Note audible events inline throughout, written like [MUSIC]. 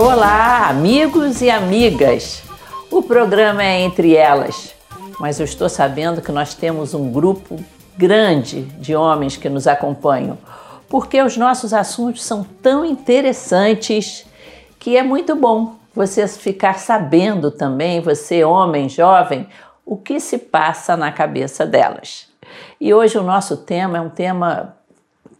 Olá, amigos e amigas. O programa é entre elas, mas eu estou sabendo que nós temos um grupo grande de homens que nos acompanham, porque os nossos assuntos são tão interessantes que é muito bom você ficar sabendo também, você homem jovem, o que se passa na cabeça delas. E hoje o nosso tema é um tema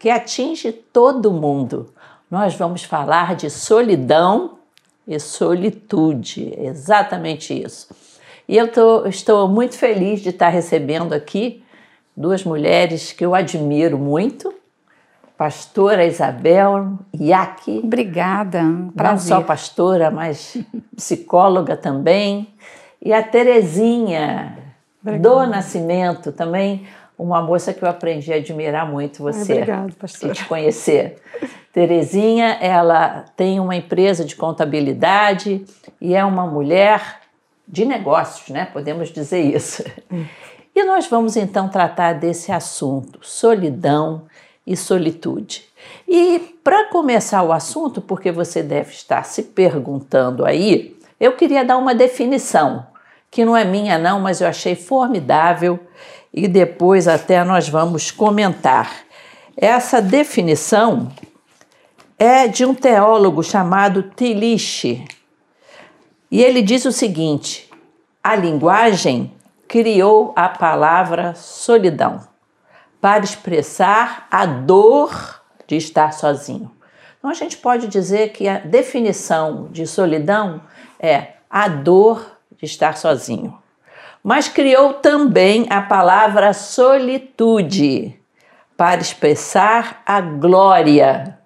que atinge todo mundo. Nós vamos falar de solidão e solitude, exatamente isso. E eu tô, estou muito feliz de estar recebendo aqui duas mulheres que eu admiro muito, pastora Isabel Iac. Obrigada, prazer. Não só pastora, mas psicóloga também. E a Terezinha Obrigada. do Nascimento, também uma moça que eu aprendi a admirar muito você. Obrigada, pastora. E te conhecer. Terezinha, ela tem uma empresa de contabilidade e é uma mulher de negócios, né? Podemos dizer isso. Hum. E nós vamos então tratar desse assunto, solidão e solitude. E para começar o assunto, porque você deve estar se perguntando aí, eu queria dar uma definição, que não é minha não, mas eu achei formidável e depois até nós vamos comentar. Essa definição é de um teólogo chamado Tillich. E ele diz o seguinte: a linguagem criou a palavra solidão para expressar a dor de estar sozinho. Então a gente pode dizer que a definição de solidão é a dor de estar sozinho. Mas criou também a palavra solitude para expressar a glória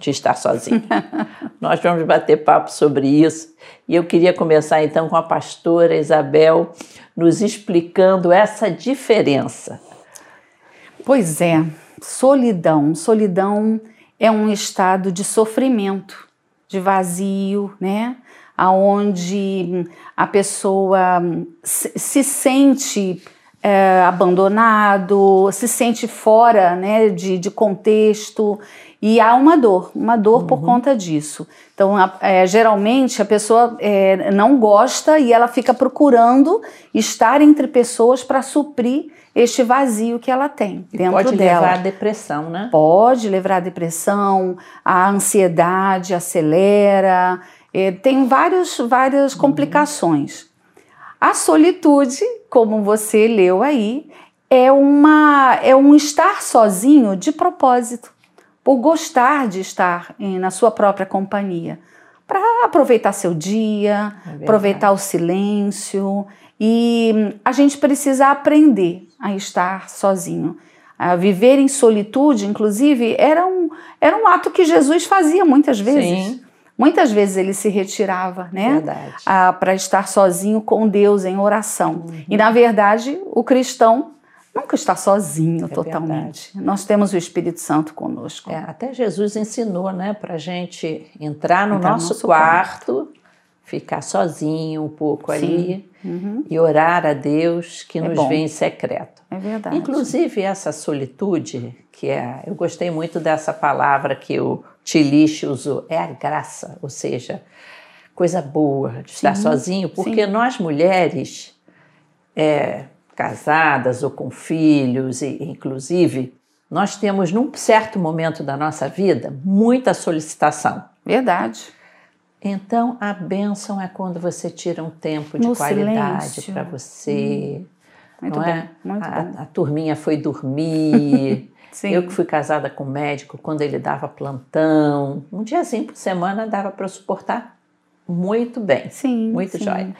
de estar sozinho. [LAUGHS] Nós vamos bater papo sobre isso e eu queria começar então com a pastora Isabel nos explicando essa diferença. Pois é, solidão. Solidão é um estado de sofrimento, de vazio, né? Aonde a pessoa se sente é, abandonado, se sente fora né, de, de contexto e há uma dor, uma dor uhum. por conta disso. Então, é, geralmente a pessoa é, não gosta e ela fica procurando estar entre pessoas para suprir este vazio que ela tem e dentro pode dela. Pode levar à depressão, né? Pode levar à depressão, a ansiedade acelera, é, tem vários, várias uhum. complicações. A solitude, como você leu aí, é, uma, é um estar sozinho de propósito por gostar de estar em, na sua própria companhia, para aproveitar seu dia, é aproveitar o silêncio. E a gente precisa aprender a estar sozinho. A viver em solitude, inclusive, era um, era um ato que Jesus fazia muitas vezes. Sim. Muitas vezes ele se retirava, né? Para estar sozinho com Deus em oração. Uhum. E na verdade, o cristão nunca está sozinho é totalmente. Verdade. Nós temos o Espírito Santo conosco. É, até Jesus ensinou, né, para gente entrar no entrar nosso, nosso quarto, quarto, ficar sozinho um pouco Sim. ali uhum. e orar a Deus que é nos bom. vê em secreto. É verdade. Inclusive essa solitude, que é, eu gostei muito dessa palavra que o Tiliche usou, é a graça, ou seja, coisa boa de estar Sim. sozinho, porque Sim. nós mulheres é, casadas ou com filhos, e, inclusive, nós temos num certo momento da nossa vida muita solicitação. Verdade. Então, a bênção é quando você tira um tempo de no qualidade para você. Hum, muito não bom, é? Muito a, bom. a turminha foi dormir. [LAUGHS] Eu que fui casada com um médico, quando ele dava plantão, um diazinho por semana dava para suportar muito bem. Sim. Muito sim. jóia.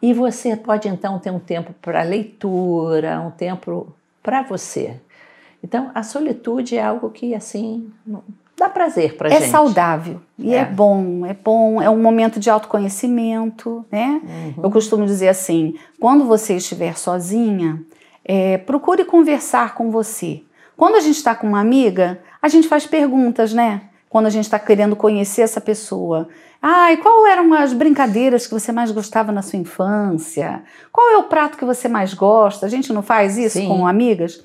E você pode então ter um tempo para leitura, um tempo para você. Então, a solitude é algo que assim dá prazer para é gente. É saudável e é. é. bom, é bom, é um momento de autoconhecimento, né? Uhum. Eu costumo dizer assim, quando você estiver sozinha, é, procure conversar com você. Quando a gente está com uma amiga, a gente faz perguntas, né? Quando a gente está querendo conhecer essa pessoa. E qual eram as brincadeiras que você mais gostava na sua infância? Qual é o prato que você mais gosta? A gente não faz isso Sim. com amigas?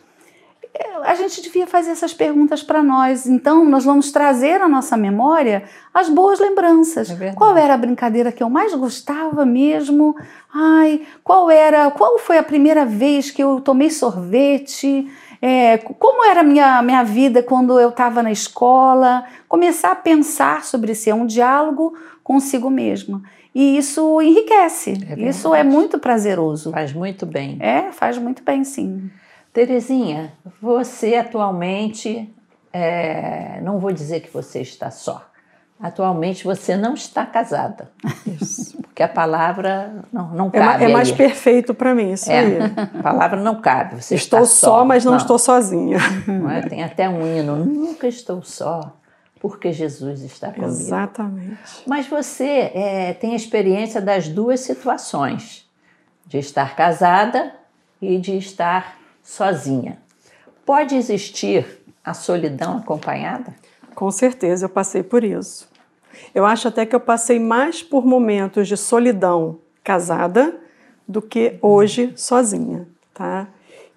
a gente devia fazer essas perguntas para nós. Então, nós vamos trazer à nossa memória as boas lembranças. É qual era a brincadeira que eu mais gostava mesmo? Ai, qual era? Qual foi a primeira vez que eu tomei sorvete? É, como era a minha, minha vida quando eu estava na escola? Começar a pensar sobre si, é um diálogo consigo mesma. E isso enriquece. É isso é muito prazeroso. Faz muito bem. É, faz muito bem, sim. Terezinha, você atualmente, é, não vou dizer que você está só. Atualmente você não está casada, [LAUGHS] Porque a palavra não, não É, cabe. é mais aí. perfeito para mim, isso aí. É, [LAUGHS] a palavra não cabe. Você Estou está só, mas não, estou sozinha. não é? Tem até um hino, nunca estou só, porque Jesus está comigo. Exatamente. Mas você é, tem experiência das duas situações, de estar casada e de estar sozinha. Pode existir a solidão acompanhada? Com certeza, eu passei por isso. Eu acho até que eu passei mais por momentos de solidão casada do que hoje sozinha, tá?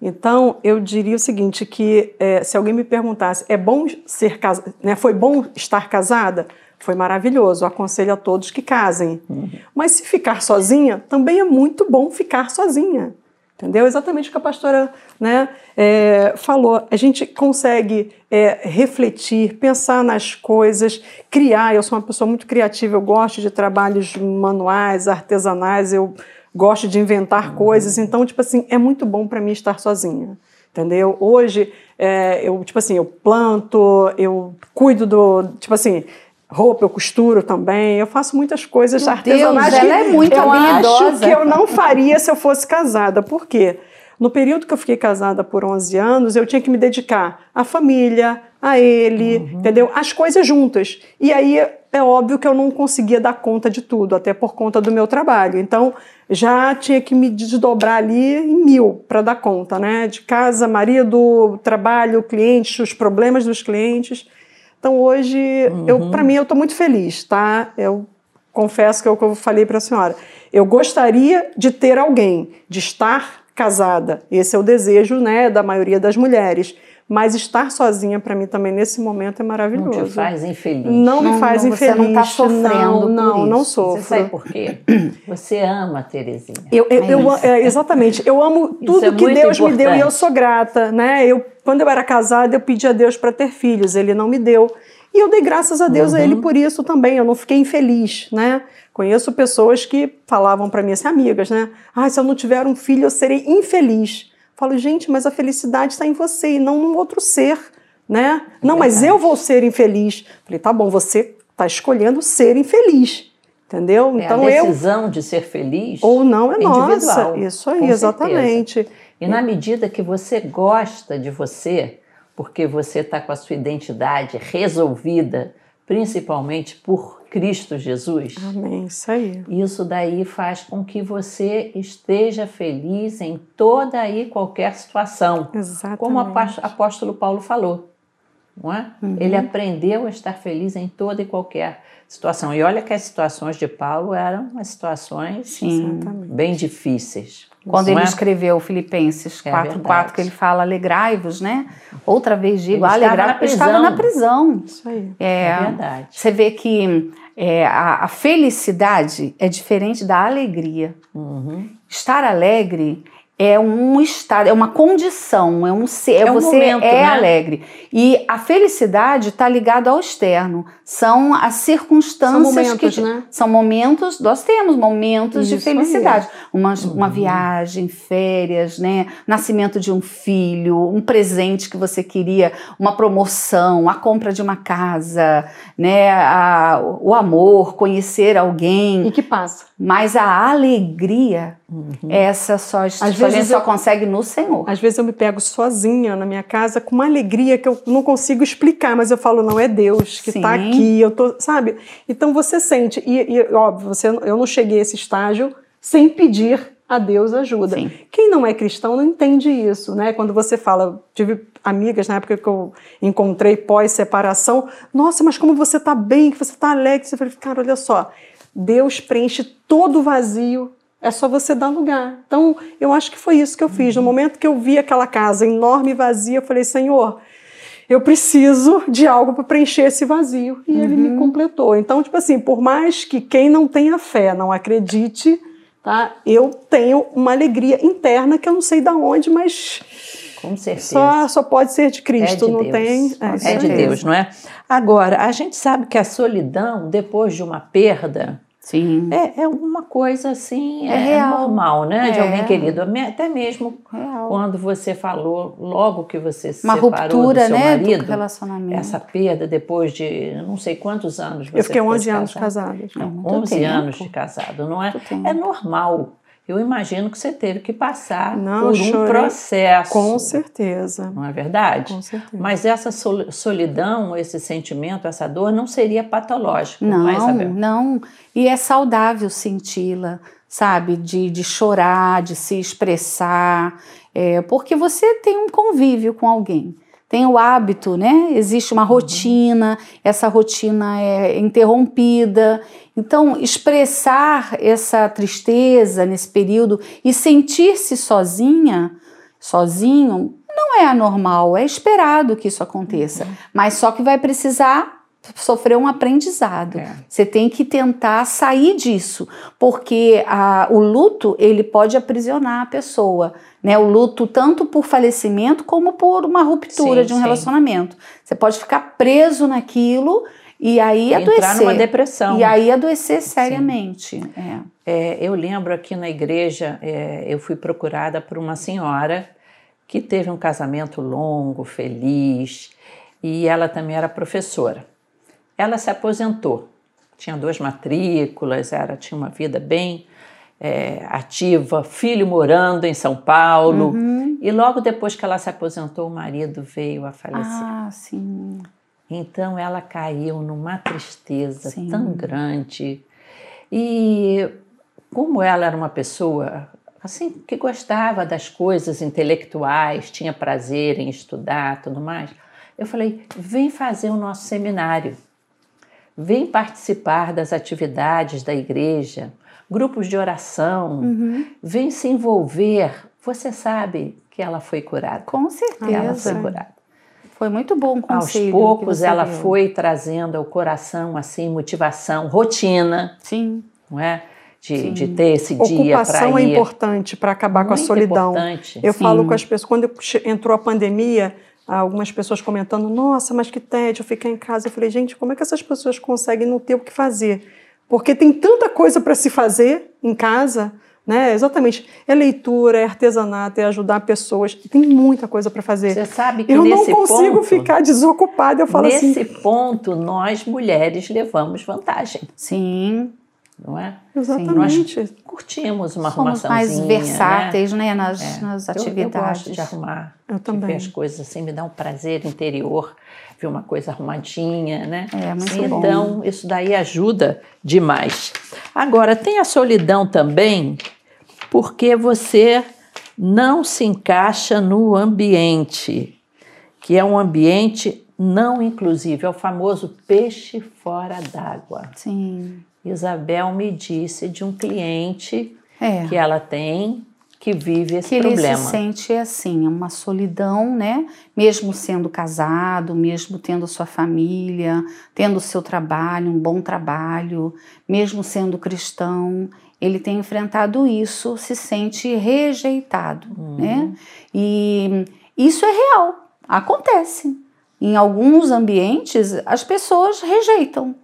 Então, eu diria o seguinte, que eh, se alguém me perguntasse, é bom ser casada, né, foi bom estar casada? Foi maravilhoso, eu aconselho a todos que casem. Mas se ficar sozinha, também é muito bom ficar sozinha. Entendeu? Exatamente o que a pastora né, é, falou. A gente consegue é, refletir, pensar nas coisas, criar. Eu sou uma pessoa muito criativa, eu gosto de trabalhos manuais, artesanais, eu gosto de inventar coisas. Então, tipo assim, é muito bom para mim estar sozinha. Entendeu? Hoje, é, eu, tipo assim, eu planto, eu cuido do. Tipo assim. Roupa eu costuro também, eu faço muitas coisas Meu artesanais Deus, ela é muito eu acho habilidosa. que eu não faria se eu fosse casada. Por quê? No período que eu fiquei casada por 11 anos, eu tinha que me dedicar à família, a ele, entendeu? As coisas juntas. E aí é óbvio que eu não conseguia dar conta de tudo, até por conta do meu trabalho. Então já tinha que me desdobrar ali em mil para dar conta, né? De casa, marido, trabalho, clientes, os problemas dos clientes. Então hoje, eu para mim, eu estou muito feliz, tá? Eu confesso que é o que eu falei para a senhora. Eu gostaria de ter alguém, de estar casada. Esse é o desejo, né, da maioria das mulheres. Mas estar sozinha para mim também nesse momento é Não maravilhoso. te faz infeliz. Não me Não, faz não, você infeliz. não tá sofrendo não, por não, não sofro. Você sabe por quê? [CLEARS THROAT] Você ama a Terezinha. Eu, eu, É eu- é, exatamente. Eu amo tudo é que Deus me deu e eu importante. sou grata, né? Eu, quando eu era casada, eu pedi a Deus para ter filhos, Ele não me deu. E eu dei graças a Deus a Uhum. Ele por isso também. Eu não fiquei infeliz, né? Conheço pessoas que falavam para mim, assim, amigas, né? Ah, se eu não tiver um filho, eu serei infeliz. Falo, gente, mas a felicidade está em você e não num outro ser, né? Não, mas eu vou ser infeliz. Falei, tá bom, você está escolhendo ser infeliz, entendeu? É, então a eu decisão de ser feliz ou não é individual, nossa. Isso aí, exatamente. E na medida que você gosta de você, porque você está com a sua identidade resolvida, principalmente por Cristo Jesus, Amém, isso aí. isso daí faz com que você esteja feliz em toda e qualquer situação. Exatamente. Como o após- apóstolo Paulo falou. Não é? Ele aprendeu a estar feliz em toda e qualquer situação. E olha que as situações de Paulo eram umas situações Sim. Bem difíceis. Quando ele é? escreveu Filipenses É 4,4, verdade. que ele fala alegrai-vos, né? Outra vez digo, Ele estava alegrai estava prisão. na prisão. Isso aí. É, É verdade. Você vê que é, a, a felicidade é diferente da alegria. Uhum. Estar alegre é um estado, é uma condição, é um ser, É um você momento, é né? alegre. E a felicidade está ligada ao externo. São as circunstâncias São momentos, que né? são momentos. Nós temos momentos de Isso aí. felicidade, uma, Uhum. uma viagem, férias, né? Nascimento de um filho, um presente que você queria, uma promoção, a compra de uma casa, né? A- o amor, conhecer alguém. E que passa. Mas a alegria, essa só, Às só gente vezes só eu- consegue no Senhor. Às vezes eu me pego sozinha na minha casa com uma alegria que eu não consigo explicar, mas eu falo, não é Deus que está aqui, eu tô, sabe? Então você sente, e, e, óbvio, você, eu não cheguei a esse estágio sem pedir a Deus ajuda. Sim. Quem não é cristão não entende isso, né? Quando você fala, tive amigas na época que eu encontrei pós-separação, nossa, mas como você tá bem, que você tá alegre, você fala, cara, olha só, Deus preenche todo o vazio É só você dar lugar. Então, eu acho que foi isso que eu fiz. No momento que eu vi aquela casa enorme e vazia, eu falei, Senhor, eu preciso de algo para preencher esse vazio. E ele me completou. Então, tipo assim, por mais que quem não tenha fé não acredite, tá? Eu tenho uma alegria interna que eu não sei de onde, mas Com certeza. só, só pode ser de Cristo, É de não Deus. tem. É, isso de. Deus, não é? Agora, a gente sabe que a solidão, depois de uma perda, Sim. é, é uma coisa assim, É é, real. normal, né? De É. alguém querido. Até mesmo Real. quando você falou, logo que você se Uma separou ruptura, do seu né, marido, do relacionamento. essa perda depois de não sei quantos anos você Eu fiquei ficou 11 anos casado. casada. É muito 11 tempo. anos de casado, não é? É normal. Eu imagino que você teve que passar Não, por um chorei. processo. Com certeza. Não é verdade? Com certeza. Mas essa sol- solidão, esse sentimento, essa dor não seria patológico, não, é, Não, Isabel? não. E é saudável senti-la, sabe? De, de chorar, de se expressar, é, porque você tem um convívio com alguém. Tem o hábito, né? Existe uma rotina, essa rotina é interrompida. Então, expressar essa tristeza nesse período e sentir-se sozinha, sozinho, não é anormal, é esperado que isso aconteça. Mas só que vai precisar sofrer um aprendizado. É. Você tem que tentar sair disso, porque a- o luto ele pode aprisionar a pessoa, né? O luto tanto por falecimento como por uma ruptura Sim, de um sim. relacionamento. Você pode ficar preso naquilo e aí Entrar adoecer. numa depressão. E aí adoecer seriamente. É. É, eu lembro aqui na igreja, é, eu fui procurada por uma senhora que teve um casamento longo, feliz, e ela também era professora. Ela se aposentou, tinha duas matrículas, era, tinha uma vida bem é, ativa, filho morando em São Paulo, Uhum. e logo depois que ela se aposentou, o marido veio a falecer. Ah, sim. Então ela caiu numa tristeza Sim. tão grande. E como ela era uma pessoa assim que gostava das coisas intelectuais, tinha prazer em estudar, tudo mais, eu falei: "Vem fazer o nosso seminário. Vem participar das atividades da igreja, grupos de oração, Uhum. vem se envolver. Você sabe que ela foi curada. Com Ela certeza. foi curada. Foi muito bom o Aos conselho. que poucos ela deu. foi trazendo ao coração assim motivação, rotina, Sim. não é? De, de ter esse dia Ocupação para é ir. importante para acabar com a Muito solidão. importante. Eu Sim. falo com as pessoas, quando entrou a pandemia, algumas pessoas comentando: Nossa, mas que tédio ficar em casa. Eu falei: Gente, como é que essas pessoas conseguem não ter o que fazer? Porque tem tanta coisa para se fazer em casa, né? Exatamente. É leitura, é artesanato, é ajudar pessoas. Tem muita coisa para fazer. Você sabe que Eu não nesse consigo ponto, ficar desocupada. Eu falo nesse assim. ponto nós mulheres levamos vantagem, Sim. Não é? Exatamente. Curtimos uma Somos arrumaçãozinha, mais né? versáteis, né? Nas, É. nas Eu- Eu, atividades. gosto de arrumar, Eu de também. ver as coisas assim, me dá um prazer interior ver uma coisa arrumadinha, né? É, muito bom. então, isso daí ajuda demais. Agora, tem a solidão também porque você não se encaixa no ambiente, que é um ambiente não inclusivo, é o famoso peixe fora d'água. Sim. Isabel me disse de um cliente É. que ela tem que vive esse que ele problema. se sente assim, uma solidão, né? Mesmo sendo casado, mesmo tendo sua família, tendo seu trabalho, um bom trabalho, mesmo sendo cristão, ele tem enfrentado isso, se sente rejeitado, né? E isso é real, acontece. Em alguns ambientes, as pessoas rejeitam,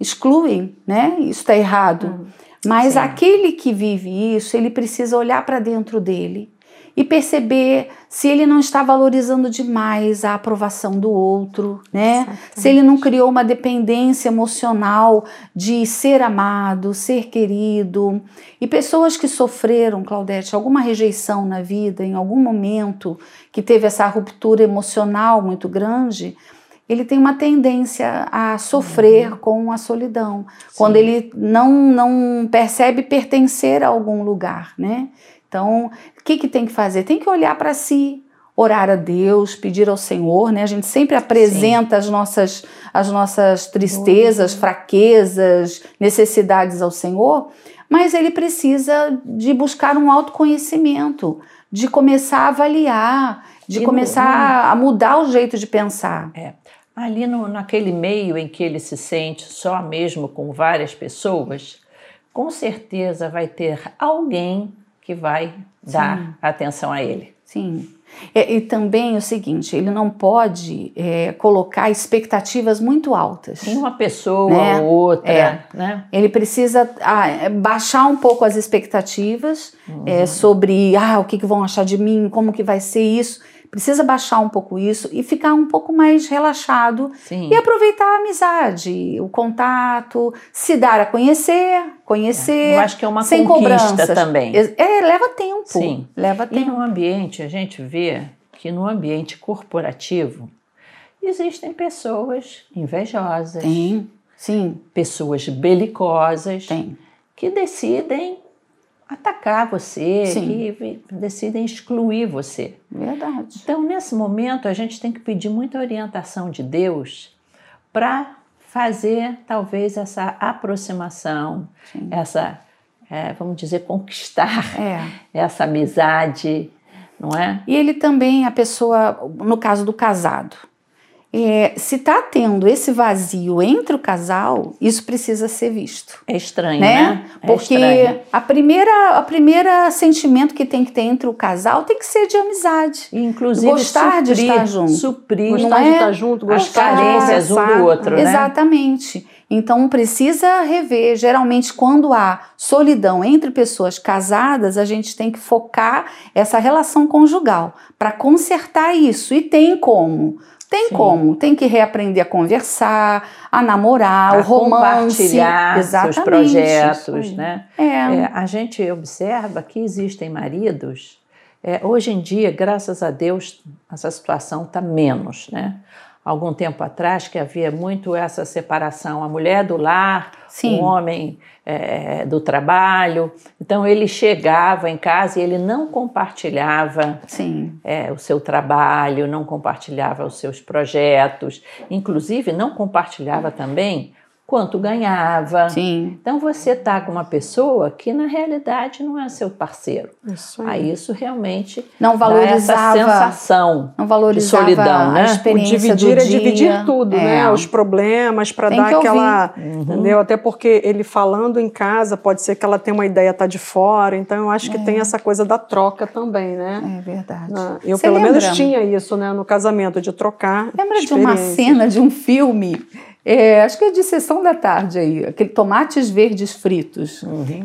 excluem, né? Isso está errado. Mas Sim. aquele que vive isso, ele precisa olhar para dentro dele e perceber se ele não está valorizando demais a aprovação do outro, né? Se ele não criou uma dependência emocional de ser amado, ser querido. E pessoas que sofreram, Claudete, alguma rejeição na vida, em algum momento que teve essa ruptura emocional muito grande, ele tem uma tendência a sofrer com a solidão, quando ele não, não percebe pertencer a algum lugar, né? Então, o que, que tem que fazer? Tem que olhar para si, orar a Deus, pedir ao Senhor, né? A gente sempre apresenta as nossas, as nossas tristezas, fraquezas, necessidades ao Senhor, mas ele precisa de buscar um autoconhecimento, de começar a avaliar, de começar a mudar o jeito de pensar. É. Ali no, naquele meio em que ele se sente só mesmo com várias pessoas, com certeza vai ter alguém que vai dar atenção a ele. Sim. E, e também o seguinte, ele não pode é, colocar expectativas muito altas. Tem uma pessoa Né? ou outra, É. né? Ele precisa ah, é, baixar um pouco as expectativas é, sobre ah, o que, que vão achar de mim, como que vai ser isso. Precisa baixar um pouco isso e ficar um pouco mais relaxado Sim. e aproveitar a amizade, o contato, se dar a conhecer, conhecer. Eu acho que é uma sem conquista cobranças. também. É, é, leva tempo. Sim. Leva E tempo. no ambiente, a gente vê que no ambiente corporativo existem pessoas invejosas, Tem, sim, pessoas belicosas, tem. que decidem atacar você, Sim. que decidem excluir você. Verdade. Então, nesse momento, a gente tem que pedir muita orientação de Deus para fazer, talvez, essa aproximação, essa, é, vamos dizer, conquistar É. [LAUGHS] essa amizade, não é? E ele também, a pessoa, no caso do casado, é, se está tendo esse vazio entre o casal, isso precisa ser visto. É estranho, Né? né? É Porque estranho. a primeira, a primeira sentimento que tem que ter entre o casal tem que ser de amizade. Inclusive, Gostar de suprir, estar junto. suprir Gostar Não de é? estar junto, gostar de carências um do outro, né? Exatamente. Então precisa rever. Geralmente, quando há solidão entre pessoas casadas, a gente tem que focar essa relação conjugal para consertar isso. E tem como. Tem Sim. como. Tem que reaprender a conversar, a namorar, A o romance. compartilhar Exatamente. seus projetos, né? É. É, a gente observa que existem maridos. é, hoje em dia, graças a Deus, essa situação está menos, né? Algum tempo atrás que havia muito essa separação, a mulher do lar, Sim. o homem é, do trabalho. Então ele chegava em casa e ele não compartilhava Sim. é, o seu trabalho, não compartilhava os seus projetos, inclusive não compartilhava também quanto ganhava. Sim. Então você está com uma pessoa que na realidade não é seu parceiro. Isso aí. Aí isso realmente Não dá valorizava. essa sensação. Não valorizava solidão, né? a O O experiência dividir do é dia. dividir tudo, É. né? Os problemas para dar que ouvir. aquela, Uhum. entendeu? Até porque ele falando em casa pode ser que ela tenha uma ideia tá de fora. Então eu acho que tem essa coisa da troca também, né? É verdade. Na- Eu Você pelo menos lembra? tinha isso, né? No casamento de trocar. Lembra de uma cena de um filme? É, acho que é de sessão da tarde aí, aquele tomates verdes fritos,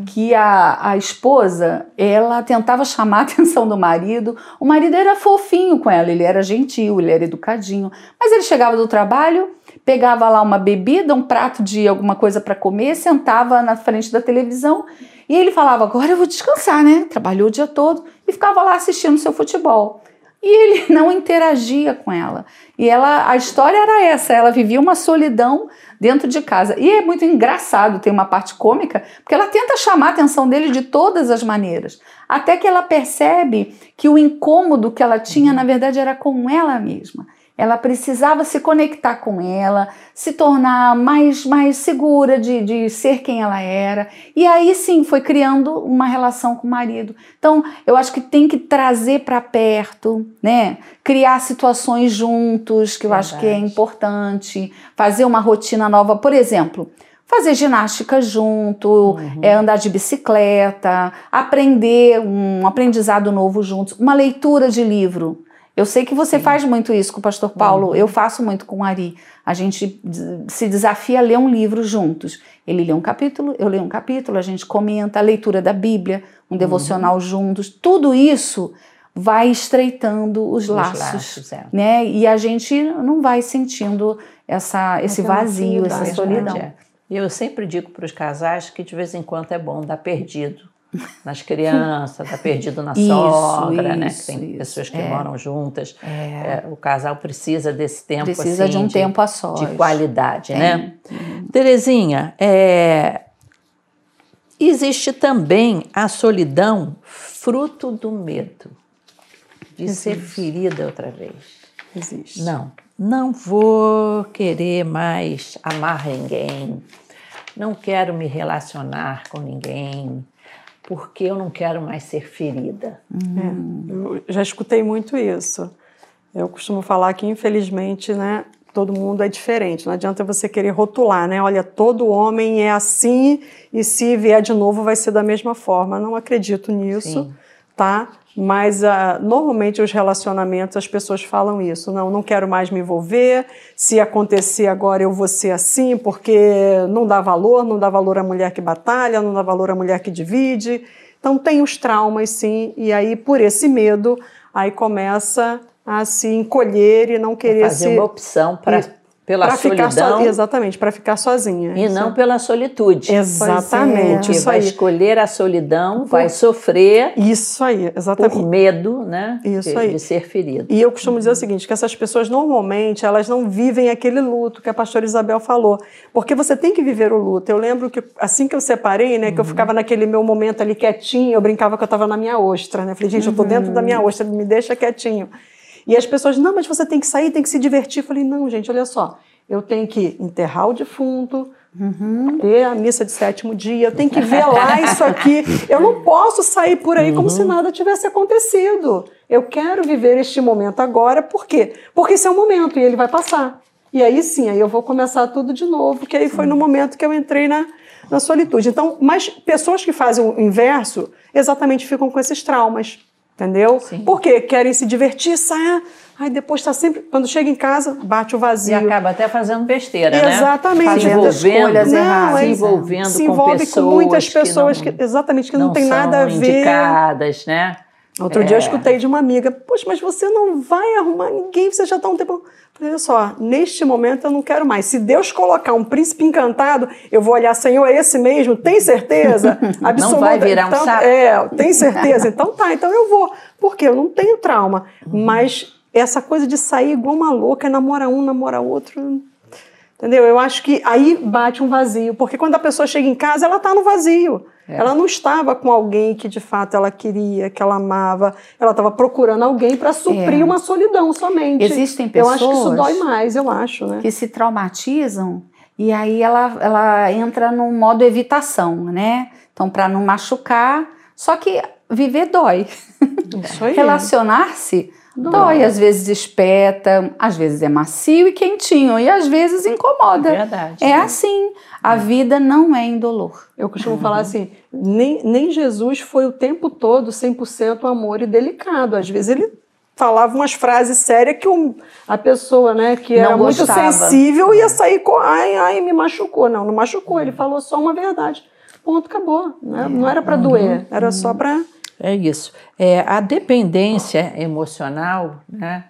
que a, a esposa ela tentava chamar [LAUGHS] a atenção do marido. O marido era fofinho com ela, ele era gentil, ele era educadinho, mas ele chegava do trabalho, pegava lá uma bebida, um prato de alguma coisa para comer, sentava na frente da televisão e ele falava: Agora eu vou descansar, né? Trabalhou o dia todo e ficava lá assistindo seu futebol. E ele [LAUGHS] não interagia com ela. E ela, a história era essa, ela vivia uma solidão dentro de casa. E é muito engraçado, tem uma parte cômica, porque ela tenta chamar a atenção dele de todas as maneiras, até que ela percebe que o incômodo que ela tinha, na verdade, era com ela mesma. Ela precisava se conectar com ela, se tornar mais, mais segura de, de ser quem ela era. E aí sim foi criando uma relação com o marido. Então, eu acho que tem que trazer para perto, né? Criar situações juntos, que eu acho que é Verdade. importante. Fazer uma rotina nova, por exemplo. Fazer ginástica junto, é, andar de bicicleta, aprender um aprendizado novo juntos, uma leitura de livro. Eu sei que você faz muito isso com o pastor Paulo, eu faço muito com o Ari. A gente se desafia a ler um livro juntos. Ele lê um capítulo, eu leio um capítulo, a gente comenta a leitura da Bíblia, um devocional juntos. Tudo isso vai estreitando os, Os laços, laços, é. né? E a gente não vai sentindo essa, esse Aquela vazio, essa afinidade, solidão. É. E eu sempre digo para os casais que de vez em quando é bom dar perdido nas crianças, dar perdido na Isso, sogra, né? Que isso, tem isso, pessoas que é. moram juntas. É, o casal precisa desse tempo Precisa assim, de um tempo a sós. de qualidade, Tem. né? Terezinha, é, existe também a solidão fruto do medo. de ser Existe. ferida outra vez. Existe. Não, não vou querer mais amar ninguém. Não quero me relacionar com ninguém, porque eu não quero mais ser ferida. É, eu já escutei muito isso. Eu costumo falar que, infelizmente, né, todo mundo é diferente. Não adianta você querer rotular, né? Olha, todo homem é assim e se vier de novo vai ser da mesma forma. Não acredito nisso, Sim. Tá? Mas ah, normalmente os relacionamentos as pessoas falam isso. Não, não quero mais me envolver. Se acontecer agora eu vou ser assim, porque não dá valor, não dá valor à mulher que batalha, não dá valor à mulher que divide. Então tem os traumas, sim, e aí por esse medo aí começa a se encolher e não querer Fazer se uma opção pra, e- pela pra solidão so, exatamente para ficar sozinha. e não pela solitude. exatamente Que isso vai aí. escolher a solidão, vai sofrer Isso aí, por exatamente. medo né, Isso de, aí. de ser ferido. E eu costumo dizer o seguinte, que essas pessoas normalmente elas não vivem aquele luto que a pastora Isabel falou, porque você tem que viver o luto. Eu lembro que assim que eu separei, né, que eu ficava naquele meu momento ali quietinho, eu brincava que eu estava na minha ostra, né? Falei, gente, eu tô dentro da minha ostra, me deixa quietinho. E as pessoas, não, mas você tem que sair, tem que se divertir. Eu falei, não, gente, olha só, eu tenho que enterrar o defunto, ter a missa de sétimo dia, eu tenho que ver lá isso aqui. Eu não posso sair por aí como se nada tivesse acontecido. Eu quero viver este momento agora, por quê? Porque esse é o momento e ele vai passar. E aí sim, aí eu vou começar tudo de novo, que aí foi no momento que eu entrei na, na solitude. Então, mas pessoas que fazem o inverso exatamente ficam com esses traumas, entendeu? Sim. Porque querem se divertir, sair, aí depois está sempre, quando chega em casa, bate o E vazio. acaba até fazendo besteira, né? Exatamente. Se Fazendo envolvendo, escolhas Não, erradas. se é- envolvendo se com envolve pessoas com muitas que pessoas não- que, exatamente que não, tem são nada a ver. indicadas, né? Outro dia eu escutei de uma amiga, poxa, mas você não vai arrumar ninguém, você já está um tempo. Olha só, neste momento eu não quero mais. Se Deus colocar um príncipe encantado, eu vou olhar, Senhor, é esse mesmo? Tem certeza? [LAUGHS] Não vai virar um então, sapo? É, tem certeza? Então tá, então eu vou. Porque eu não tenho trauma. Mas essa coisa de sair igual uma louca, namora um, namora outro. Entendeu? Eu acho que aí bate um vazio, porque quando a pessoa chega em casa, ela está no vazio. É. Ela não estava com alguém que de fato ela queria, que ela amava. Ela estava procurando alguém para suprir É. uma solidão somente. Existem Eu acho que isso pessoas dói mais, eu acho, né? que se traumatizam e aí ela, ela entra num modo evitação, né? Então, para não machucar, só que viver dói. Isso aí. Relacionar-se dói. às vezes espeta, às vezes é macio e quentinho, e às vezes incomoda. Verdade. É assim. A vida não é indolor. Eu costumo falar assim, nem, nem Jesus foi o tempo todo 100% amor e delicado. Às vezes ele falava umas frases sérias que um- a pessoa, né, que era muito sensível ia sair com, ai, ai, me machucou. Não, não machucou, ele falou só uma verdade. Ponto, acabou. né? Não era para doer, era só para... É isso. É, a dependência emocional né,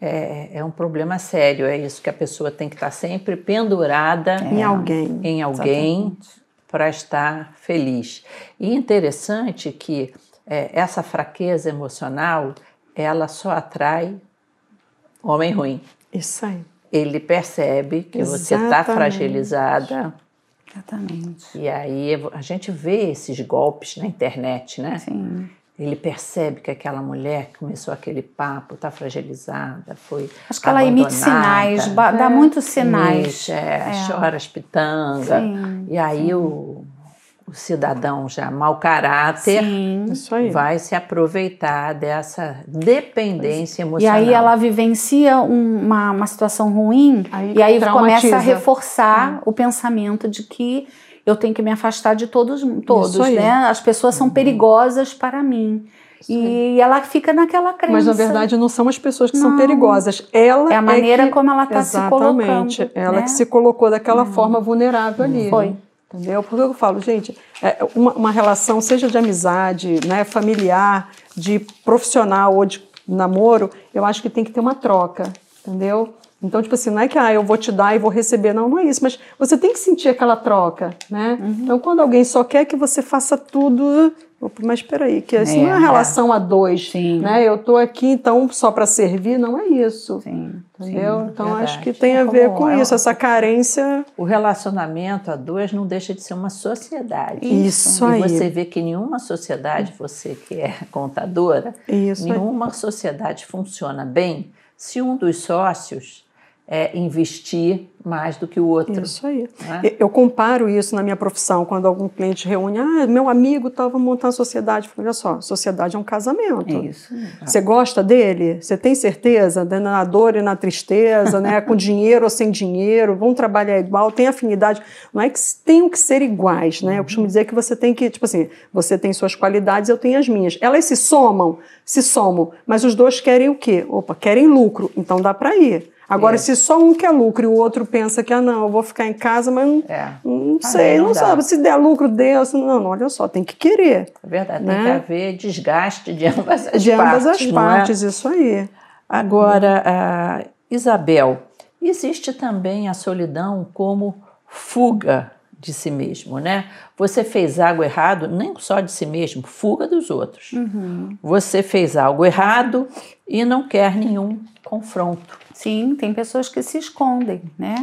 é, é um problema sério. É isso que a pessoa tem que estar sempre pendurada Em alguém. em alguém para estar feliz. E interessante que é, essa fraqueza emocional ela só atrai homem ruim. Isso aí. Ele percebe que você está Exatamente. fragilizada Exatamente. e aí a gente vê esses golpes na internet, né? Sim. Ele percebe que aquela mulher que começou aquele papo está fragilizada, foi Acho que ela emite sinais, ba- dá muitos sinais. Emite, é, chora as pitanga. Sim, e aí o, o cidadão já mau caráter Sim. Vai se aproveitar dessa dependência E emocional. aí ela vivencia um- uma, uma situação ruim Aí e aí começa a reforçar o pensamento de que eu tenho que me afastar de todos, todos, né? As pessoas são perigosas para mim. E ela fica naquela crença. Mas na verdade não são as pessoas que são Não. perigosas. Ela é a maneira que... como ela está se Exatamente. colocando. Ela né? que se colocou daquela forma vulnerável ali. Foi. né? Entendeu? Porque eu falo, gente, é, uma, uma relação, seja de amizade, né, familiar, de profissional ou de namoro, eu acho que tem que ter uma troca. entendeu? Então, tipo assim, não é que ah, eu vou te dar e vou receber, não, não é isso, mas você tem que sentir aquela troca, né? Uhum. Então, quando alguém só quer que você faça tudo, mas espera aí, que isso É, não é uma é. relação a dois, Sim. né? Eu tô aqui então só para servir, não é isso. Sim. Entendeu? então verdade. acho que tem É a ver como- com é isso, essa carência. O relacionamento a dois não deixa de ser uma sociedade. Isso e aí. você vê que nenhuma sociedade, você que é [LAUGHS] contadora, Isso aí. nenhuma sociedade funciona bem se um dos sócios é, investir mais do que o outro. Isso aí. né? Eu- comparo isso na minha profissão, quando algum cliente reúne, ah, meu amigo estava montando sociedade. Eu falo, Olha só, sociedade é um casamento. É isso. Você gosta dele? Você tem certeza? Né, Na dor e na tristeza, né? com [LAUGHS] dinheiro ou sem dinheiro, vão trabalhar igual, tem afinidade. Não é que tenham que ser iguais, né? Eu costumo dizer que você tem que, tipo assim, você tem suas qualidades, eu tenho as minhas. Elas se somam, se somam, mas os dois querem o quê? Opa, querem lucro, então dá para ir. Agora, É. se só um quer lucro e o outro pensa que, ah, não, eu vou ficar em casa, mas não, É. não Ah, sei, não não, dá. sabe. Se der lucro, deu. Se não, não, olha só, tem que querer. É verdade, Né? tem que haver desgaste de ambas as De ambas partes. as não é? partes, isso aí. Agora, a Isabel, existe também a solidão como fuga de si mesmo, né? Você fez algo errado, nem só de si mesmo, fuga dos outros. Você fez algo errado e não quer nenhum confronto. Sim, tem pessoas que se escondem, né?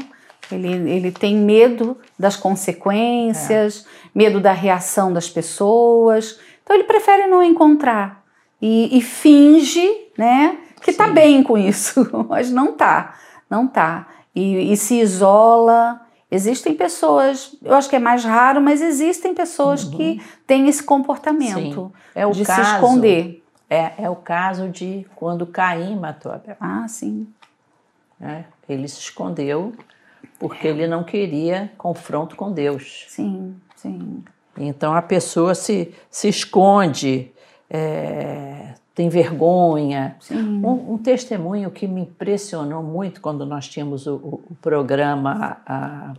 Ele, ele tem medo das consequências, medo da reação das pessoas. Então ele prefere não encontrar e, e finge, né, que tá Sim. bem com isso, [LAUGHS] mas não tá, não tá. E, e se isola. Existem pessoas, eu acho que é mais raro, mas existem pessoas que têm esse comportamento. É o de caso, se esconder. É, é o caso de quando Caim matou Abel. Ah, sim. Né? Ele se escondeu porque ele não queria confronto com Deus. Sim, sim. Então a pessoa se, se esconde, é, tem vergonha. Um, um testemunho que me impressionou muito quando nós tínhamos o, o- programa a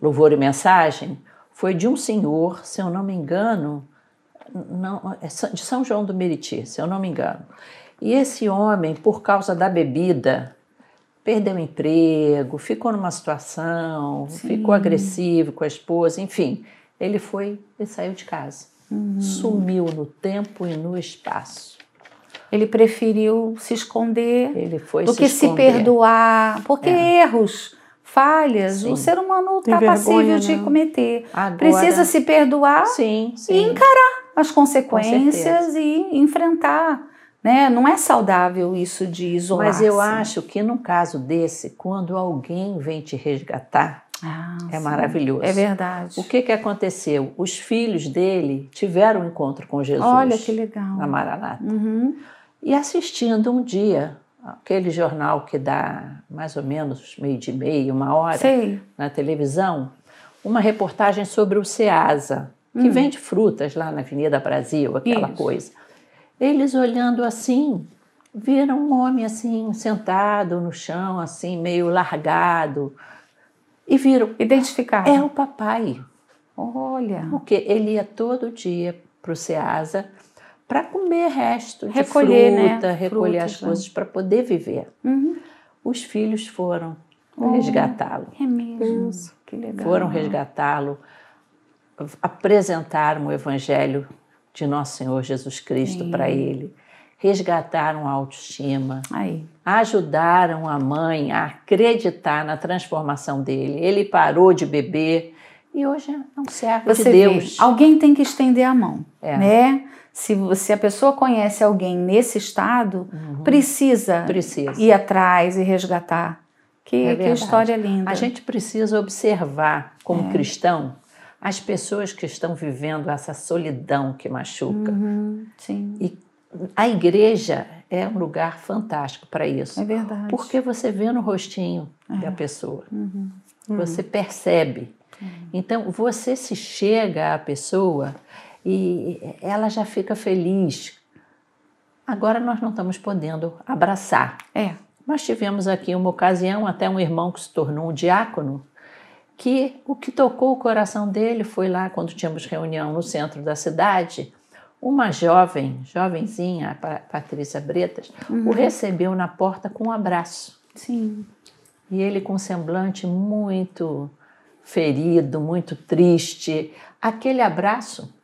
Louvor e Mensagem foi de um senhor, se eu não me engano, não, é de São João do Meriti, se eu não me engano. E esse homem, por causa da bebida, perdeu o emprego, ficou numa situação, ficou agressivo com a esposa, enfim. Ele foi e saiu de casa. Sumiu no tempo e no espaço. Ele preferiu se esconder Ele foi do se que se esconder. perdoar, porque erros, falhas, Sim. o ser humano está passível vergonha, de né? cometer. Agora- Precisa se perdoar Sim, sim. e encarar as consequências e enfrentar. Né? Não é saudável isso de isolar. Mas eu acho que num caso desse, quando alguém vem te resgatar, é maravilhoso. É verdade. O que, que aconteceu? Os filhos dele tiveram um encontro com Jesus. Olha que legal. Na Maranata. Uhum. E assistindo um dia, aquele jornal que dá mais ou menos meio de meia, uma hora, Sei. na televisão, uma reportagem sobre o Ceasa, que vende frutas lá na Avenida Brasil, aquela Isso. coisa. Eles olhando assim, viram um homem assim, sentado no chão, assim, meio largado, e viram, Identificar. é o papai. Olha. Porque ele ia todo dia para o Ceasa para comer resto de Recolher, né? fruta, recolher Frutas, as né? coisas para poder viver. Uhum. Os filhos foram resgatá-lo. É mesmo. Que legal. Foram resgatá-lo, apresentaram o Evangelho de Nosso Senhor Jesus Cristo para ele, resgataram a autoestima, Aí. ajudaram a mãe a acreditar na transformação dele. Ele parou de beber e hoje é um servo Você de vê, Deus. alguém tem que estender a mão, É. né? Se, se a pessoa conhece alguém nesse estado, precisa, Uhum. Precisa. ir atrás e resgatar. Que, É que história linda. A gente precisa observar, como cristão, as pessoas que estão vivendo essa solidão que machuca. Uhum, sim, E a igreja é um lugar fantástico para isso. é verdade. É. Porque você vê no rostinho da pessoa, Uhum. você percebe. Então você se chega à pessoa e ela já fica feliz. Agora nós não estamos podendo abraçar. É, Nós tivemos aqui uma ocasião, até um irmão que se tornou um diácono, que o que tocou o coração dele foi lá, quando tínhamos reunião no centro da cidade, Uma jovem, jovenzinha, a Patrícia Bretas, uhum. o recebeu na porta com um abraço. Sim. E ele com um semblante muito ferido, muito triste. Aquele abraço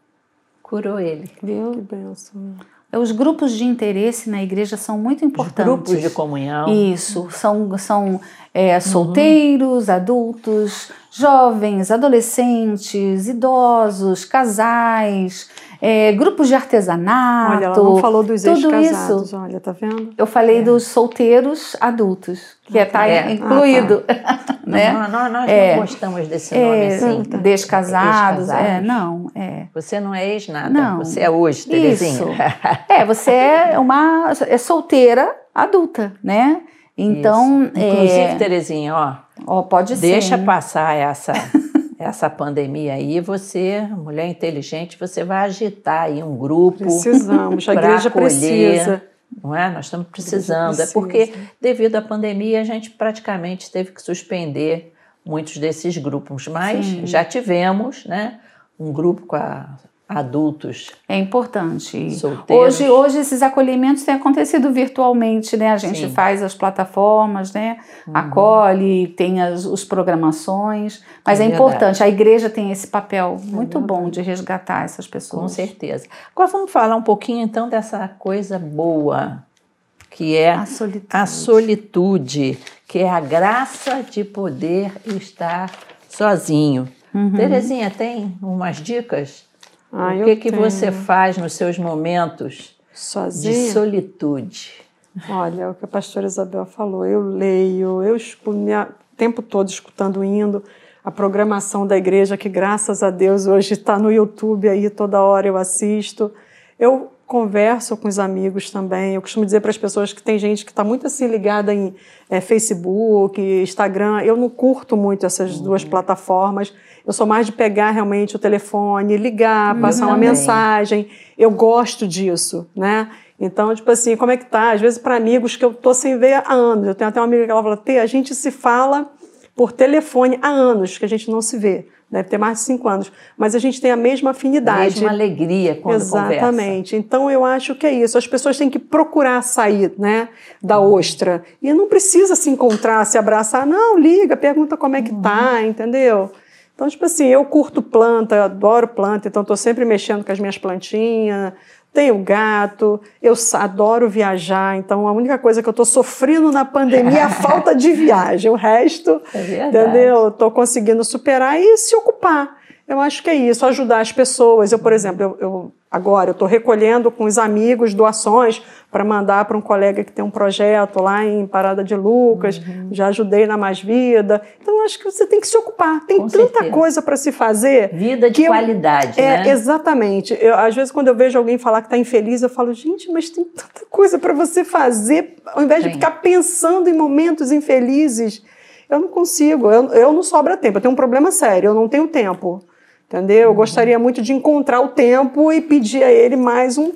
curou ele. Viu? Que benção. Os grupos de interesse na igreja são muito importantes. Os grupos de comunhão. Isso, são, são é, solteiros, uhum. adultos, jovens, adolescentes, idosos, casais, é, grupos de artesanato. Olha, ela não falou dos ex-casados, olha, tá vendo? Eu falei é. dos solteiros adultos, que está ah, é. incluído. Ah, tá. [LAUGHS] né? Não, nós, nós é, não gostamos desse nome é, assim. Descasados, é, não. É. Você não é ex nada, não. você é hoje, Terezinha. Isso. [LAUGHS] é, você é uma é solteira adulta, né? Então, Isso. inclusive, é... Terezinha, ó, ó, pode deixa ser. passar essa [LAUGHS] essa pandemia aí, você, mulher inteligente, você vai agitar aí um grupo. Precisamos, a igreja acolher, precisa. Não é? Nós estamos precisando. É porque, devido à pandemia, a gente praticamente teve que suspender muitos desses grupos, mas Sim. já tivemos né, um grupo com a adultos. É importante. Solteiros. Hoje, hoje esses acolhimentos têm acontecido virtualmente, né? A gente Sim. faz as plataformas, né? Uhum. Acolhe, tem as os programações, mas é, é importante. A igreja tem esse papel é muito bom de resgatar essas pessoas. Com certeza. Agora vamos falar um pouquinho então dessa coisa boa que é a solitude. a solitude, que é a graça de poder estar sozinho. Uhum. Terezinha, tem umas dicas ah, o que, que você faz nos seus momentos Sozinha? de solitude? Olha, é o que a pastora Isabel falou, eu leio, eu o tempo todo escutando, indo, a programação da igreja, que graças a Deus hoje está no YouTube aí, toda hora eu assisto. Eu converso com os amigos também. Eu costumo dizer para as pessoas que tem gente que está muito assim ligada em é, Facebook, Instagram. Eu não curto muito essas uhum. duas plataformas. Eu sou mais de pegar realmente o telefone, ligar, passar uma mensagem. Eu gosto disso, né? Então, tipo assim, como é que tá? Às vezes para amigos que eu tô sem ver há anos. Eu tenho até uma amiga que ela fala, Tê, a gente se fala por telefone há anos que a gente não se vê deve ter mais de cinco anos, mas a gente tem a mesma afinidade. A mesma alegria quando Exatamente. Conversa. Então eu acho que é isso. As pessoas têm que procurar sair né, da ostra. E não precisa se encontrar, se abraçar. Não, liga, pergunta como é que tá, uhum. entendeu? Então, tipo assim, eu curto planta, eu adoro planta, então estou sempre mexendo com as minhas plantinhas, tenho gato, eu adoro viajar, então a única coisa que eu estou sofrendo na pandemia é a falta de [LAUGHS] viagem. O resto, é entendeu? Estou conseguindo superar e se ocupar. Eu acho que é isso, ajudar as pessoas. Eu, por exemplo, eu, eu agora eu estou recolhendo com os amigos doações para mandar para um colega que tem um projeto lá em Parada de Lucas. Uhum. Já ajudei na Mais Vida. Então, acho que você tem que se ocupar. Tem com tanta certeza. coisa para se fazer. Vida de qualidade, eu, é, né? Exatamente. Eu, às vezes, quando eu vejo alguém falar que está infeliz, eu falo, gente, mas tem tanta coisa para você fazer, ao invés tem. de ficar pensando em momentos infelizes. Eu não consigo, eu, eu não sobra tempo. Eu tenho um problema sério, eu não tenho tempo. Entendeu? Eu gostaria muito de encontrar o tempo e pedir a ele mais um.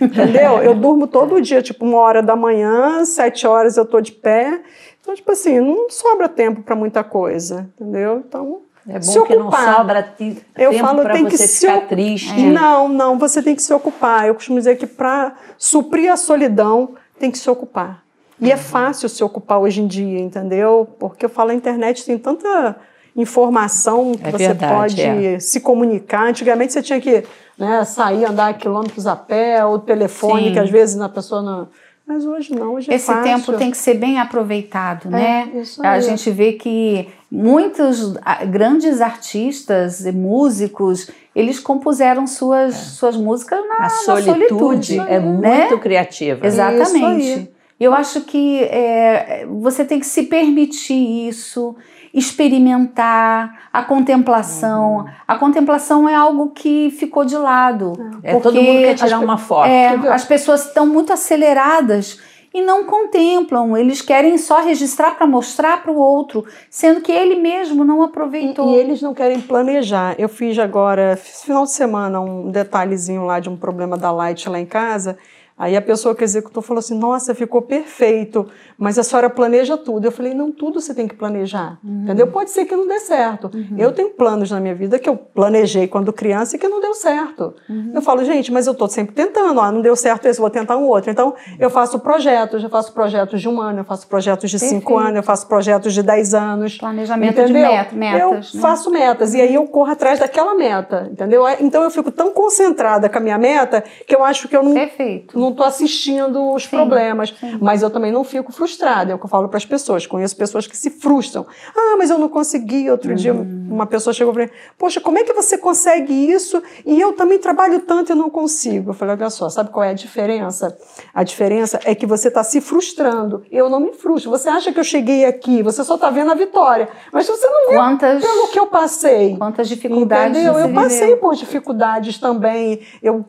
Entendeu? [LAUGHS] Eu durmo todo dia, tipo, uma hora da manhã, sete horas eu tô de pé. Então, tipo assim, não sobra tempo para muita coisa, entendeu? Então, é bom se ocupar. que não sobra tempo eu falo, tem que se ficar triste. Não, não, você tem que se ocupar. Eu costumo dizer que para suprir a solidão, tem que se ocupar. E é é fácil se ocupar hoje em dia, entendeu? Porque eu falo, a internet tem tanta informação que é você verdade, pode é. se comunicar. Antigamente você tinha que né, sair, andar quilômetros a pé, ou telefone, Sim. que às vezes a pessoa não. Mas hoje não, hoje é Esse tempo tem que ser bem aproveitado, é, né? A gente vê que muitos grandes artistas, músicos, eles compuseram suas, é. suas músicas na, a solitude. solitude é né? muito criativa. Exatamente. Eu acho que é, você tem que se permitir isso experimentar, a contemplação. Uhum. A contemplação é algo que ficou de lado. É, todo mundo quer tirar uma foto. É, as pessoas estão muito aceleradas e não contemplam, eles querem só registrar para mostrar para o outro, sendo que ele mesmo não aproveitou. E, e, eles não querem planejar. Eu fiz agora, fiz final de semana, um detalhezinho lá de um problema da Light lá em casa. Aí a pessoa que executou falou assim: Nossa, ficou perfeito, mas a senhora planeja tudo. Eu falei: Não, tudo você tem que planejar. Uhum. Entendeu? Pode ser que não dê certo. Uhum. Eu tenho planos na minha vida que eu planejei quando criança e que não deu certo. Uhum. Eu falo, gente, mas eu estou sempre tentando. Ó, não deu certo esse, vou tentar um outro. Então, eu faço projetos, eu faço projetos de um ano, eu faço projetos de perfeito. cinco anos, eu faço projetos de dez anos. Planejamento entendeu? de met metas. Eu né? faço metas e aí eu corro atrás daquela meta, entendeu? Então eu fico tão concentrada com a minha meta que eu acho que eu não. Perfeito. Não estou assistindo os sim, problemas, sim. mas eu também não fico frustrada. É o que eu falo para as pessoas. Conheço pessoas que se frustram. Ah, mas eu não consegui. Outro uhum. dia uma pessoa chegou para mim: Poxa, como é que você consegue isso? E eu também trabalho tanto e não consigo. Eu falei: Olha só, sabe qual é a diferença? A diferença é que você está se frustrando. Eu não me frustro. Você acha que eu cheguei aqui? Você só está vendo a vitória, mas você não viu quantas, pelo que eu passei. Quantas dificuldades Entendeu? Eu passei por dificuldades também. Eu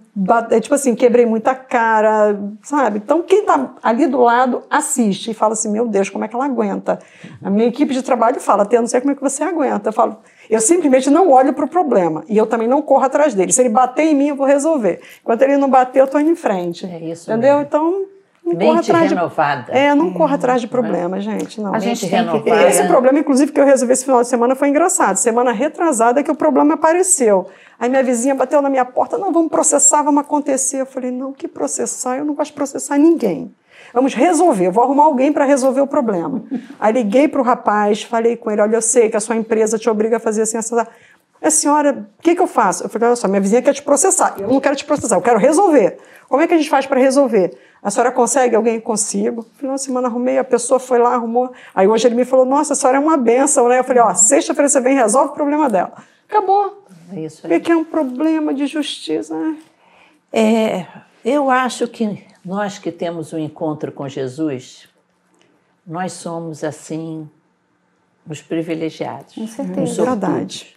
é, tipo assim quebrei muita cara, sabe? Então, quem está ali do lado assiste e fala assim: meu Deus, como é que ela aguenta? A minha equipe de trabalho fala: até não sei como é que você aguenta. Eu falo. Eu simplesmente não olho para o problema e eu também não corro atrás dele. Se ele bater em mim, eu vou resolver. Enquanto ele não bater, eu estou indo em frente. É isso. Entendeu? Mesmo. Então, não Mente corra atrás renovada. De, é, não corra atrás de problema, gente. Não. A gente tem que Esse problema, inclusive, que eu resolvi esse final de semana foi engraçado. Semana retrasada que o problema apareceu. Aí minha vizinha bateu na minha porta, não, vamos processar, vamos acontecer. Eu falei, não, que processar? Eu não gosto de processar ninguém. Vamos resolver, eu vou arrumar alguém para resolver o problema. Aí liguei para o rapaz, falei com ele, olha, eu sei que a sua empresa te obriga a fazer assim, essa... A senhora, o que, que eu faço? Eu falei, olha só, minha vizinha quer te processar. Eu não quero te processar, eu quero resolver. Como é que a gente faz para resolver? A senhora consegue? Alguém? Consigo. Final de semana arrumei, a pessoa foi lá, arrumou. Aí hoje ele me falou, nossa, a senhora é uma benção, né? Eu falei, ó, sexta-feira você vem e resolve o problema dela. Acabou. É isso aí. Porque é um problema de justiça, né? É, eu acho que nós que temos um encontro com Jesus, nós somos assim os privilegiados. Com certeza. É verdade.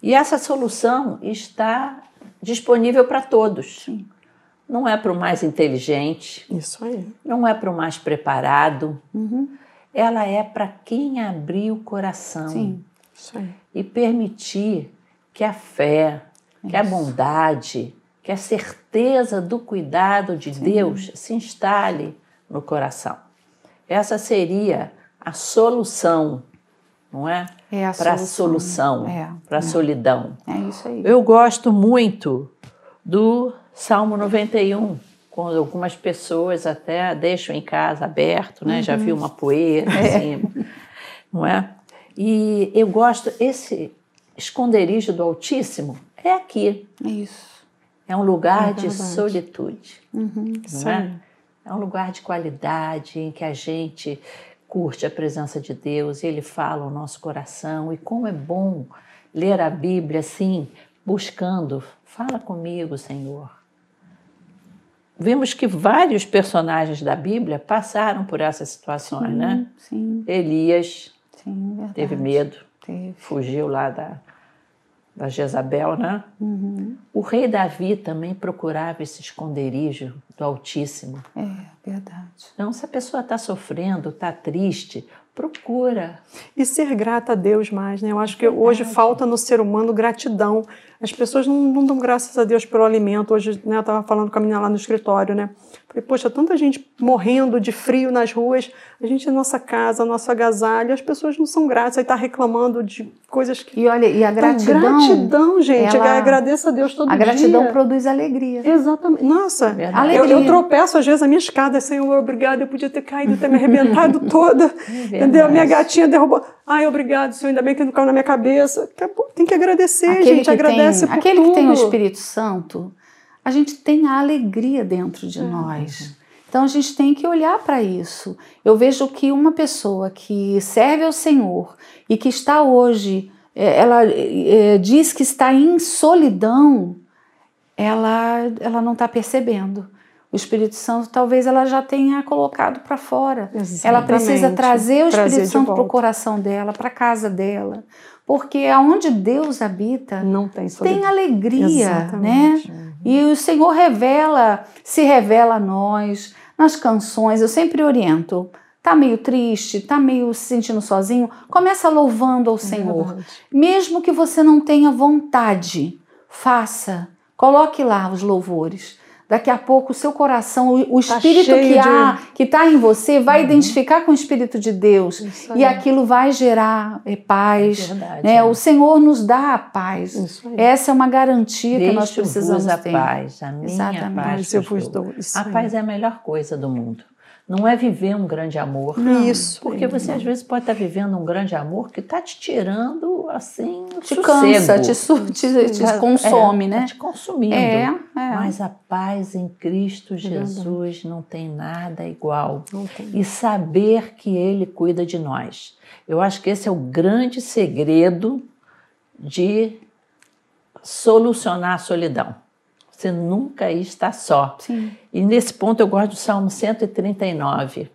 E essa solução está disponível para todos. Sim. Não é para o mais inteligente. Isso aí. Não é para o mais preparado. Uhum. Ela é para quem abrir o coração. Sim. Isso aí. E permitir que a fé, Isso. que a bondade, que a certeza do cuidado de Sim. Deus se instale no coração. Essa seria a solução, não é? É para a solução, é, para a é. solidão. É isso aí. Eu gosto muito do Salmo 91, quando algumas pessoas até deixam em casa aberto, né? Uhum. Já vi uma poeira é. cima, não é? E eu gosto esse esconderijo do Altíssimo é aqui. Isso. É um lugar é de solitude, uhum. não é? É um lugar de qualidade em que a gente curte a presença de Deus, ele fala ao nosso coração e como é bom ler a Bíblia assim, buscando, fala comigo, Senhor vimos que vários personagens da Bíblia passaram por essas situações, sim, né? Sim. Elias sim, teve medo, teve. fugiu lá da, da Jezabel, né? Uhum. O rei Davi também procurava esse esconderijo do Altíssimo. É, verdade. Então, se a pessoa está sofrendo, está triste, procura. E ser grata a Deus mais, né? Eu acho que hoje falta no ser humano gratidão. As pessoas não, não dão graças a Deus pelo alimento. Hoje, né, eu estava falando com a menina lá no escritório, né? Falei, poxa, tanta gente morrendo de frio nas ruas, a gente, nossa casa, nosso agasalho, as pessoas não são gratas, aí tá reclamando de coisas que. E olha, e a então, gratidão. gratidão, gente, ela... agradeça a Deus todo dia. A gratidão dia. produz alegria. Exatamente. Nossa, alegria. Eu, eu tropeço às vezes a minha escada, Senhor, obrigado, eu podia ter caído, ter me arrebentado [LAUGHS] toda. É entendeu? A minha gatinha derrubou. Ai, obrigado, Senhor, ainda bem que não caiu na minha cabeça. Tem que agradecer, aquele gente, agradece tem, por Aquele tudo. que tem o Espírito Santo a gente tem a alegria dentro de uhum. nós. Então a gente tem que olhar para isso. Eu vejo que uma pessoa que serve ao Senhor e que está hoje, é, ela é, diz que está em solidão, ela, ela não está percebendo. O Espírito Santo talvez ela já tenha colocado para fora. Exatamente. Ela precisa trazer o Trazer Espírito de Santo para o coração dela, para a casa dela. Porque aonde Deus habita, Não tem solidão. tem alegria, Exatamente. né? E o Senhor revela, se revela a nós nas canções. Eu sempre oriento. Tá meio triste, tá meio se sentindo sozinho, começa louvando ao Senhor. verdade. Mesmo que você não tenha vontade, faça. Coloque lá os louvores. Daqui a pouco o seu coração, o, o Tá espírito que de- há, que está em você, vai identificar com o espírito de Deus Isso e aquilo vai gerar é, paz. Verdade, né? é. O Senhor nos dá a paz. Essa é uma garantia que nós precisamos a ter. paz, a minha Exatamente. paz. Eu vos dou A paz é a melhor coisa do mundo. Não é viver um grande amor. Isso. Porque você às vezes pode estar vivendo um grande amor que está te tirando assim Te sossego. cansa, te, su- te- te consome, é, né? Tá te consumindo. É, é. Mas a paz em Cristo Jesus não tem nada igual. Tem. E saber que Ele cuida de nós. Eu acho que esse é o grande segredo de solucionar a solidão. Você nunca está só. Sim. E nesse ponto eu gosto do Salmo 139.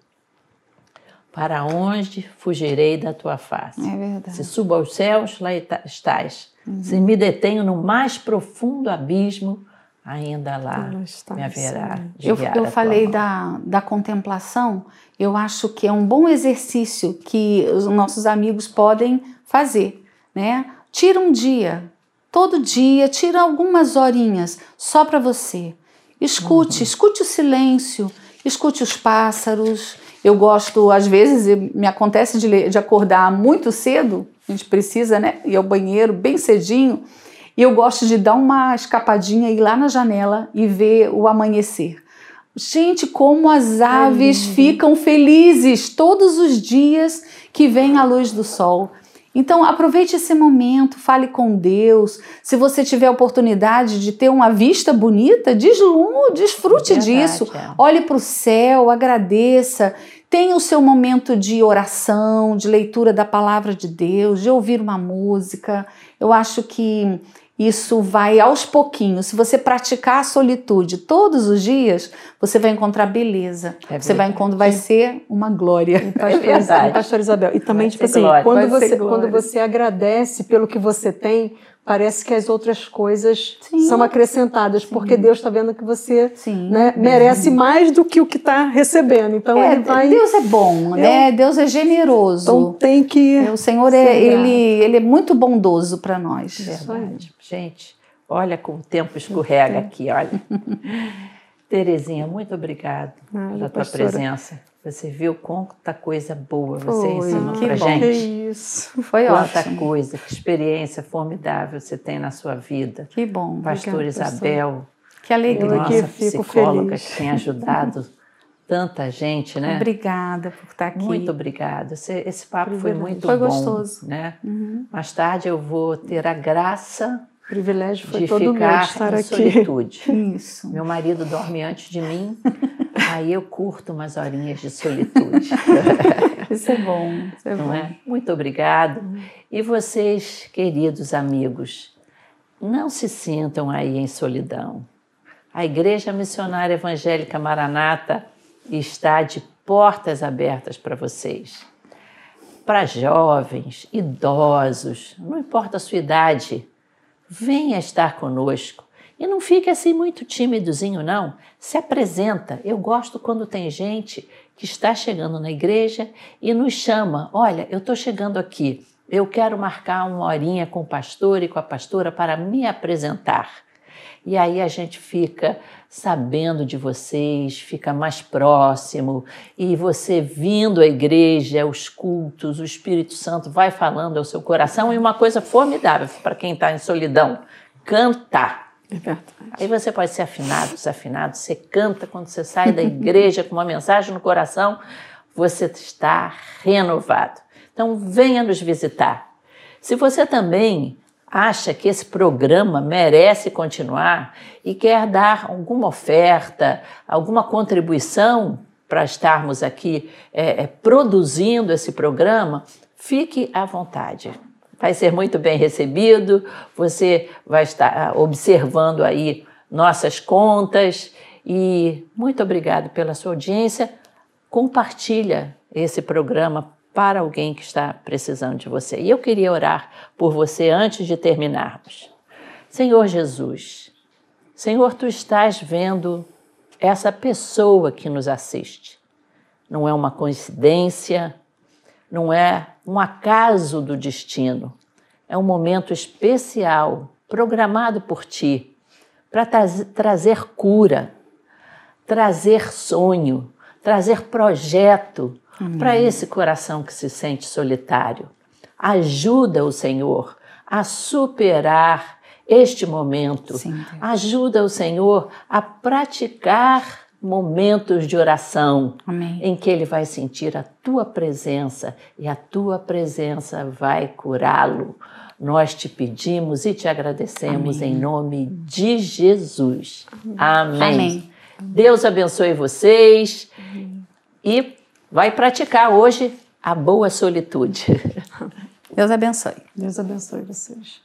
Para onde fugirei da tua face? É verdade. Se subo aos céus, lá estás. Se me detenho no mais profundo abismo, ainda lá me haverá Eu, eu falei da, da contemplação, eu acho que é um bom exercício que os nossos amigos podem fazer, né? Tira um dia, todo dia, tira algumas horinhas só para você. Escute, escute o silêncio, escute os pássaros. Eu gosto, às vezes, me acontece de, de acordar muito cedo, a gente precisa, né? Ir ao banheiro bem cedinho. E eu gosto de dar uma escapadinha, ir lá na janela e ver o amanhecer. Gente, como as aves ficam felizes todos os dias que vem a luz do sol. Então, aproveite esse momento, fale com Deus. Se você tiver a oportunidade de ter uma vista bonita, deslume, desfrute Verdade, disso. é. Olhe para o céu, agradeça. Tenha o seu momento de oração, de leitura da palavra de Deus, de ouvir uma música. Eu acho que isso vai aos pouquinhos. Se você praticar a solitude todos os dias, você vai encontrar beleza. É você vai encontrar, vai ser uma glória. Pastor, [LAUGHS] verdade. Pastor Isabel. E também, Vai tipo assim, glória. quando Vai você, quando você agradece pelo que você tem, parece que as outras coisas Sim. são acrescentadas, porque Deus está vendo que você Sim. né, merece mais do que o que está recebendo. Então É, ele vai. Deus é bom, né? Deus é generoso. Então tem que. o Senhor é, ele, ele é muito bondoso para nós. Verdade. Gente, olha como o tempo escorrega aqui, olha. [LAUGHS] Terezinha, muito obrigada pela tua pastora. presença. Você viu quanta coisa boa você Foi, ensinou que pra bom. Que gente. isso. Foi Quanta ótimo. coisa, que experiência formidável você tem na sua vida. Que bom. Pastor Isabel, Que alegria. Nossa fico psicóloga feliz. que tem ajudado tanta gente, né? Obrigada por estar aqui. Muito obrigada. Esse, esse papo foi muito Foi bom. gostoso. Né? Uhum. Mais tarde eu vou ter a graça privilégio foi de todo meu ficar estar em aqui. solitude. [LAUGHS] Isso. Meu marido dorme antes de mim, [LAUGHS] aí eu curto umas horinhas de solitude. [LAUGHS] Isso é bom. Isso é Não bom. é? Muito obrigado. E vocês, queridos amigos, não se sintam aí em solidão. A Igreja Missionária Evangélica Maranata está de portas abertas para vocês. Para jovens, idosos, não importa a sua idade, venha estar conosco. E não fique assim muito tímidozinho, não. Se apresenta. Eu gosto quando tem gente que está chegando na igreja e nos chama. Olha, eu estou chegando aqui. Eu quero marcar uma horinha com o pastor e com a pastora para me apresentar. E aí a gente fica sabendo de vocês, fica mais próximo, e você vindo à igreja, os cultos, o Espírito Santo vai falando ao seu coração, e uma coisa formidável para quem está em solidão: cantar. É verdade. Aí você pode ser afinado, desafinado, você canta quando você sai da igreja com uma mensagem no coração, você está renovado. Então venha nos visitar. Se você também acha que esse programa merece continuar e quer dar alguma oferta, alguma contribuição para estarmos aqui é, é, produzindo esse programa, fique à vontade. Vai ser muito bem recebido, você vai estar ah, observando aí nossas contas e muito obrigado pela sua audiência. Compartilha esse programa para alguém que está precisando de você. E eu queria orar por você antes de terminarmos. Senhor Jesus, Senhor, tu estás vendo essa pessoa que nos assiste. Não é uma coincidência, não é um acaso do destino. É um momento especial, programado por ti, para trazer cura, trazer sonho, trazer projeto para esse coração que se sente solitário. Ajuda o Senhor a superar este momento. Sim, Ajuda o Senhor a praticar momentos de oração Amém. em que ele vai sentir a tua presença e a tua presença vai curá-lo. Nós te pedimos e te agradecemos Amém. em nome de Jesus. Amém. Amém. Deus abençoe vocês e vai praticar hoje a boa solitude. [LAUGHS] Deus abençoe. Deus abençoe vocês.